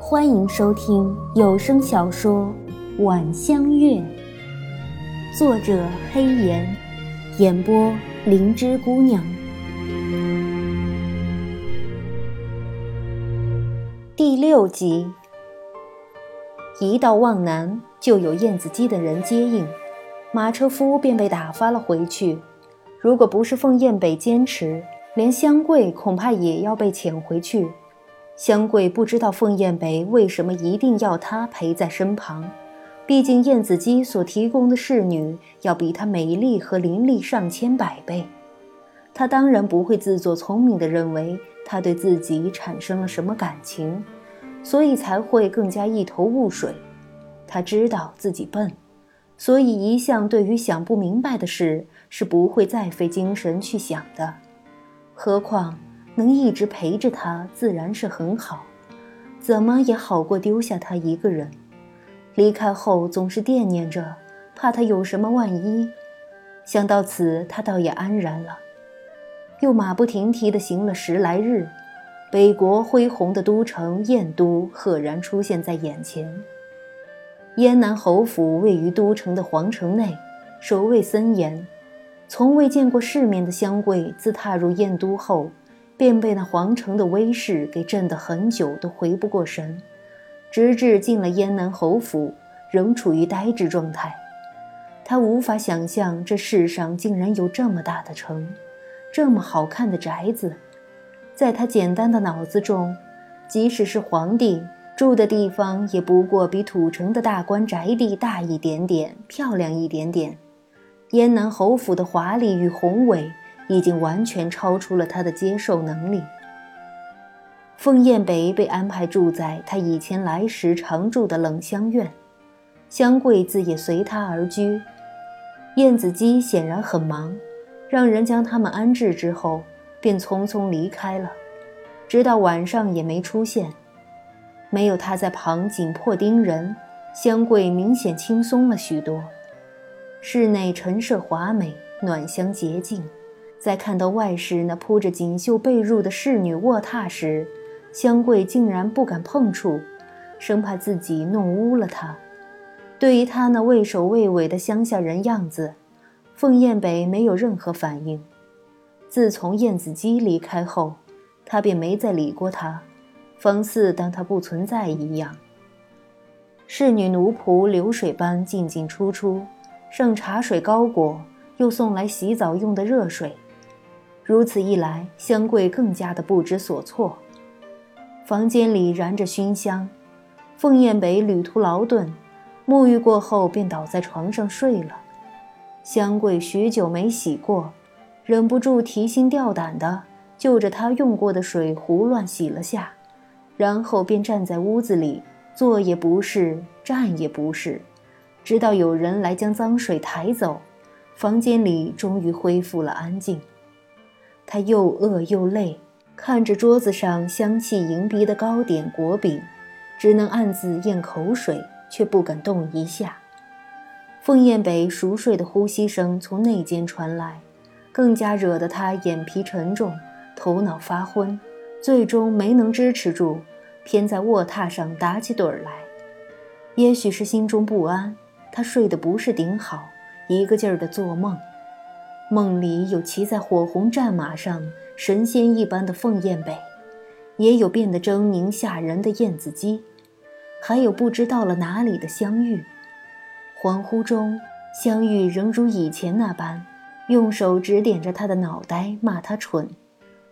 欢迎收听有声小说《晚香月》，作者黑岩，演播灵芝姑娘。第六集，一到望南，就有燕子矶的人接应，马车夫便被打发了回去。如果不是凤燕北坚持，连香桂恐怕也要被遣回去。香桂不知道凤燕北为什么一定要她陪在身旁，毕竟燕子姬所提供的侍女要比她美丽和伶俐上千百倍。她当然不会自作聪明地认为她对自己产生了什么感情，所以才会更加一头雾水。她知道自己笨，所以一向对于想不明白的事是不会再费精神去想的。何况能一直陪着他，自然是很好，怎么也好过丢下他一个人。离开后总是惦念着，怕他有什么万一。想到此，他倒也安然了。又马不停蹄地行了十来日，北国恢宏的都城燕都赫然出现在眼前。燕南侯府位于都城的皇城内，守卫森严。从未见过世面的香桂，自踏入燕都后，便被那皇城的威势给震得很久都回不过神，直至进了燕南侯府，仍处于呆滞状态。他无法想象这世上竟然有这么大的城，这么好看的宅子。在他简单的脑子中，即使是皇帝住的地方，也不过比土城的大官宅地大一点点，漂亮一点点。燕南侯府的华丽与宏伟，已经完全超出了他的接受能力。凤燕北被安排住在他以前来时常住的冷香院，香桂自也随他而居。燕子姬显然很忙，让人将他们安置之后，便匆匆离开了，直到晚上也没出现。没有他在旁紧迫盯人，香桂明显轻松了许多。室内陈设华美，暖香洁净。在看到外室那铺着锦绣被褥的侍女卧榻时，香桂竟然不敢碰触，生怕自己弄污了她。对于她那畏首畏尾的乡下人样子，凤燕北没有任何反应。自从燕子姬离开后，他便没再理过她，仿似当她不存在一样。侍女奴仆流水般进进出出。剩茶水糕果，又送来洗澡用的热水，如此一来，香桂更加的不知所措。房间里燃着熏香，凤燕北旅途劳顿，沐浴过后便倒在床上睡了。香桂许久没洗过，忍不住提心吊胆的就着他用过的水胡乱洗了下，然后便站在屋子里，坐也不是，站也不是。直到有人来将脏水抬走，房间里终于恢复了安静。他又饿又累，看着桌子上香气迎鼻的糕点果饼，只能暗自咽口水，却不敢动一下。凤燕北熟睡的呼吸声从内间传来，更加惹得他眼皮沉重，头脑发昏，最终没能支持住，偏在卧榻上打起盹儿来。也许是心中不安。他睡得不是顶好，一个劲儿的做梦，梦里有骑在火红战马上神仙一般的凤燕北，也有变得狰狞吓人的燕子姬，还有不知到了哪里的香玉。恍惚中，香玉仍如以前那般，用手指点着他的脑袋骂他蠢，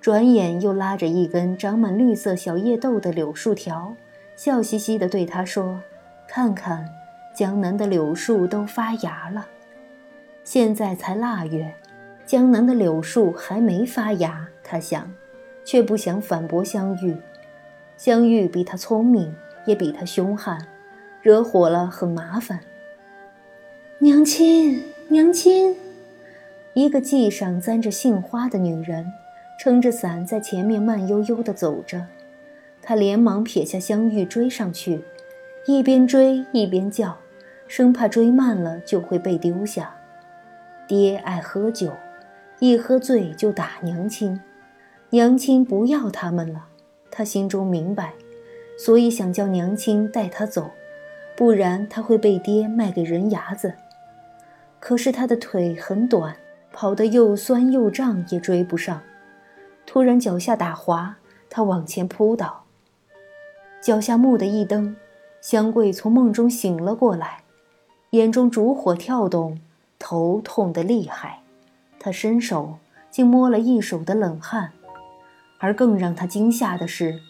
转眼又拉着一根长满绿色小叶豆的柳树条，笑嘻嘻地对他说：“看看。”江南的柳树都发芽了，现在才腊月，江南的柳树还没发芽。他想，却不想反驳香玉。香玉比他聪明，也比他凶悍，惹火了很麻烦。娘亲，娘亲，一个髻上簪着杏花的女人，撑着伞在前面慢悠悠地走着。他连忙撇下香玉追上去，一边追一边叫。生怕追慢了就会被丢下。爹爱喝酒，一喝醉就打娘亲，娘亲不要他们了。他心中明白，所以想叫娘亲带他走，不然他会被爹卖给人牙子。可是他的腿很短，跑得又酸又胀，也追不上。突然脚下打滑，他往前扑倒，脚下蓦地一蹬，香桂从梦中醒了过来，眼中烛火跳动，头痛得厉害。他伸手竟摸了一手的冷汗。而更让他惊吓的是，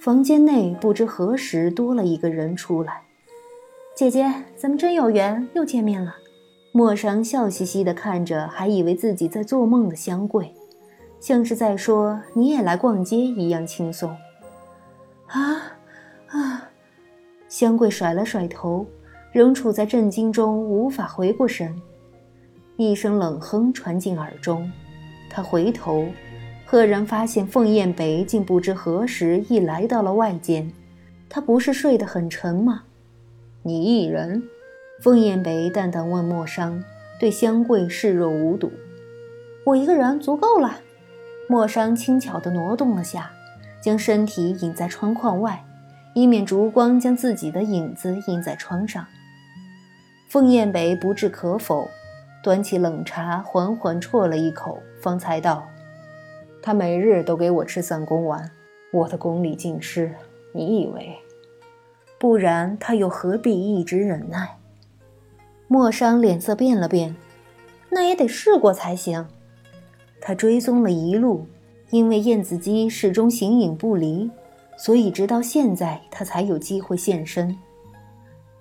房间内不知何时多了一个人出来。姐姐，咱们真有缘，又见面了。莫商笑嘻嘻地看着，还以为自己在做梦的香桂，像是在说“你也来逛街”一样轻松。啊啊！香桂甩了甩头，仍处在震惊中，无法回过神。一声冷哼传进耳中，他回头。赫然发现凤燕北竟不知何时已来到了外间，他不是睡得很沉吗？你一人？凤燕北淡淡问莫商，对香桂视若无睹。我一个人足够了。莫商轻巧地挪动了下，将身体隐在窗框外，以免烛光将自己的影子映在窗上。凤燕北不置可否，端起冷茶，缓缓啜了一口，方才道。他每日都给我吃三公丸，我的功力尽失。你以为？不然他又何必一直忍耐？莫商脸色变了变，那也得试过才行。他追踪了一路，因为燕子姬始终形影不离，所以直到现在他才有机会现身。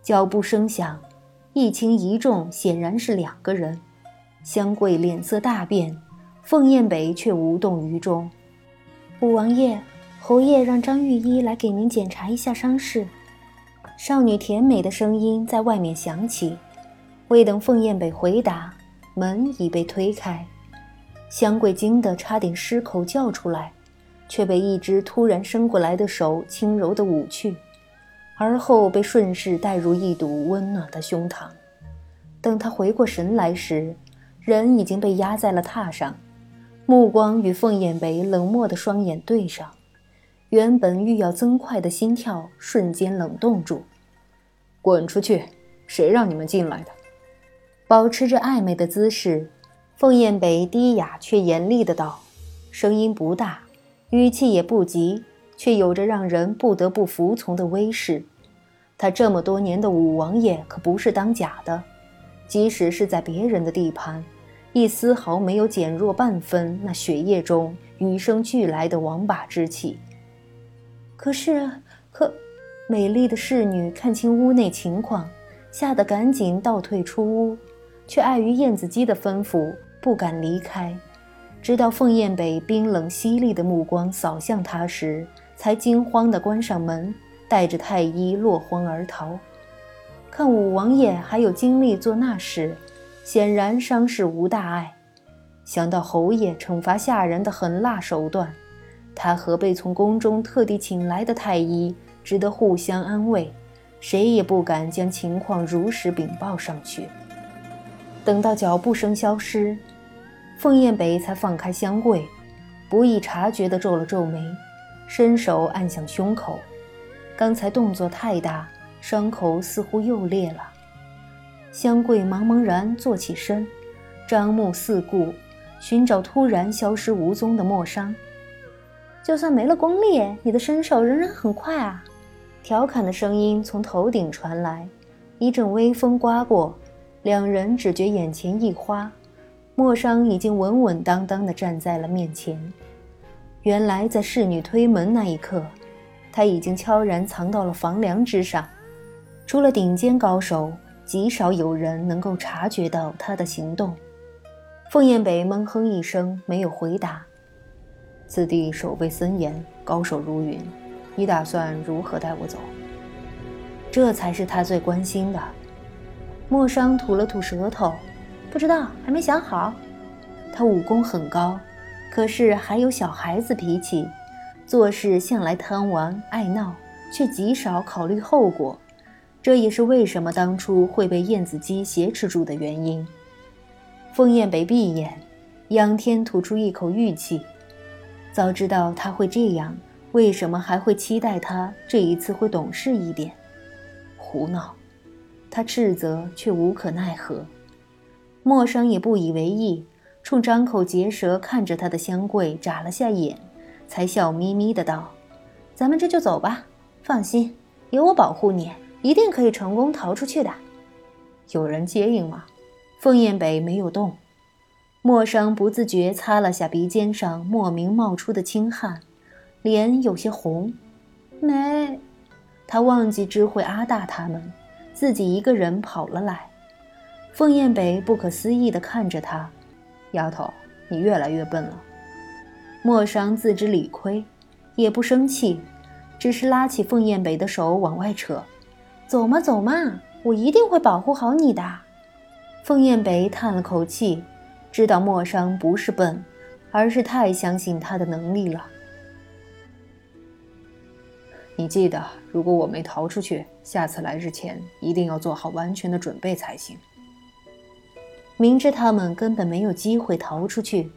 脚步声响，一轻一重，显然是两个人。香桂脸色大变。凤燕北却无动于衷。五王爷，侯爷让张御医来给您检查一下伤势。少女甜美的声音在外面响起。未等凤燕北回答，门已被推开。香桂惊得差点失口叫出来，却被一只突然伸过来的手轻柔地捂去，而后被顺势带入一堵温暖的胸膛。等他回过神来时，人已经被压在了榻上。目光与凤燕北冷漠的双眼对上，原本欲要增快的心跳瞬间冷冻住。滚出去！谁让你们进来的？保持着暧昧的姿势，凤燕北低哑却严厉的道，声音不大，语气也不急，却有着让人不得不服从的威势。他这么多年的五王爷可不是当假的，即使是在别人的地盘。一丝毫没有减弱半分那血液中与生俱来的王霸之气。可是，可美丽的侍女看清屋内情况，吓得赶紧倒退出屋，却碍于燕子姬的吩咐，不敢离开。直到凤燕北冰冷犀利的目光扫向她时，才惊慌地关上门，带着太医落荒而逃。看五王爷还有精力做那事。显然伤势无大碍，想到侯爷惩罚下人的狠辣手段，他和被从宫中特地请来的太医只得互相安慰，谁也不敢将情况如实禀报上去。等到脚步声消失，凤燕北才放开香桂，不易察觉地皱了皱眉，伸手按向胸口，刚才动作太大，伤口似乎又裂了。香桂茫茫然坐起身，张目四顾，寻找突然消失无踪的莫商。就算没了功力，你的身手仍然很快啊！调侃的声音从头顶传来，一阵微风刮过，两人只觉眼前一花，莫商已经稳稳当当地站在了面前。原来在侍女推门那一刻，他已经悄然藏到了房梁之上，除了顶尖高手。极少有人能够察觉到他的行动。凤燕北闷哼一声，没有回答。此地守备森严，高手如云，你打算如何带我走？这才是他最关心的。莫商吐了吐舌头，不知道，还没想好。他武功很高，可是还有小孩子脾气，做事向来贪玩爱闹，却极少考虑后果。这也是为什么当初会被燕子姬挟持住的原因。凤燕北闭眼，仰天吐出一口玉气。早知道他会这样，为什么还会期待他这一次会懂事一点？胡闹！他斥责，却无可奈何。莫生也不以为意，冲张口结舌看着他的香桂眨了下眼，才笑眯眯的道：“咱们这就走吧。放心，有我保护你，一定可以成功逃出去的。”有人接应吗？凤燕北没有动。陌生不自觉擦了下鼻尖上莫名冒出的清汗。脸有些红，没，他忘记知会阿大他们，自己一个人跑了来。凤燕北不可思议地看着他，丫头，你越来越笨了。莫商自知理亏，也不生气，只是拉起凤燕北的手往外扯，走嘛走嘛，我一定会保护好你的。凤燕北叹了口气，知道莫商不是笨，而是太相信他的能力了。你记得，如果我没逃出去，下次来之前一定要做好完全的准备才行。明知他们根本没有机会逃出去，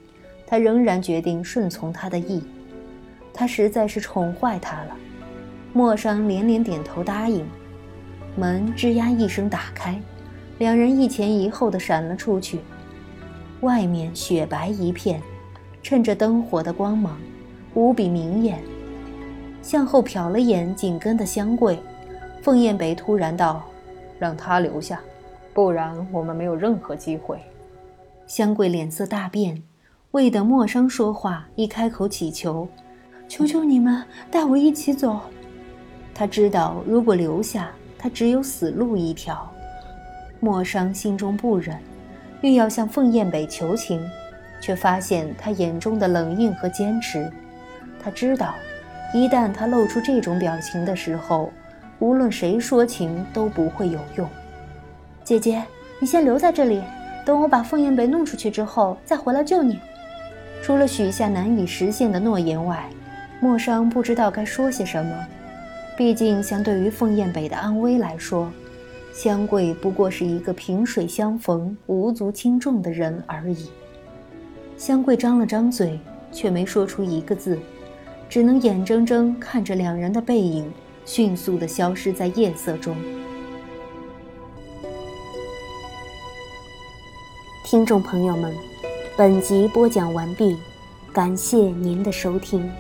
他仍然决定顺从他的意。他实在是宠坏他了。莫商连连点头答应。门吱呀一声打开，两人一前一后的闪了出去。外面雪白一片，趁着灯火的光芒，无比明艳。向后瞟了眼紧跟的香桂，凤燕北突然道：“让他留下，不然我们没有任何机会。”香桂脸色大变，未等莫商说话，一开口乞求：“求求你们带我一起走。”他知道，如果留下，他只有死路一条。莫商心中不忍，欲要向凤燕北求情，却发现他眼中的冷硬和坚持。他知道。一旦他露出这种表情的时候，无论谁说情都不会有用。姐姐，你先留在这里，等我把凤燕北弄出去之后再回来救你。除了许下难以实现的诺言外，莫商不知道该说些什么。毕竟，相对于凤燕北的安危来说，香桂不过是一个萍水相逢、无足轻重的人而已。香桂张了张嘴，却没说出一个字。只能眼睁睁看着两人的背影迅速地消失在夜色中。听众朋友们，本集播讲完毕，感谢您的收听。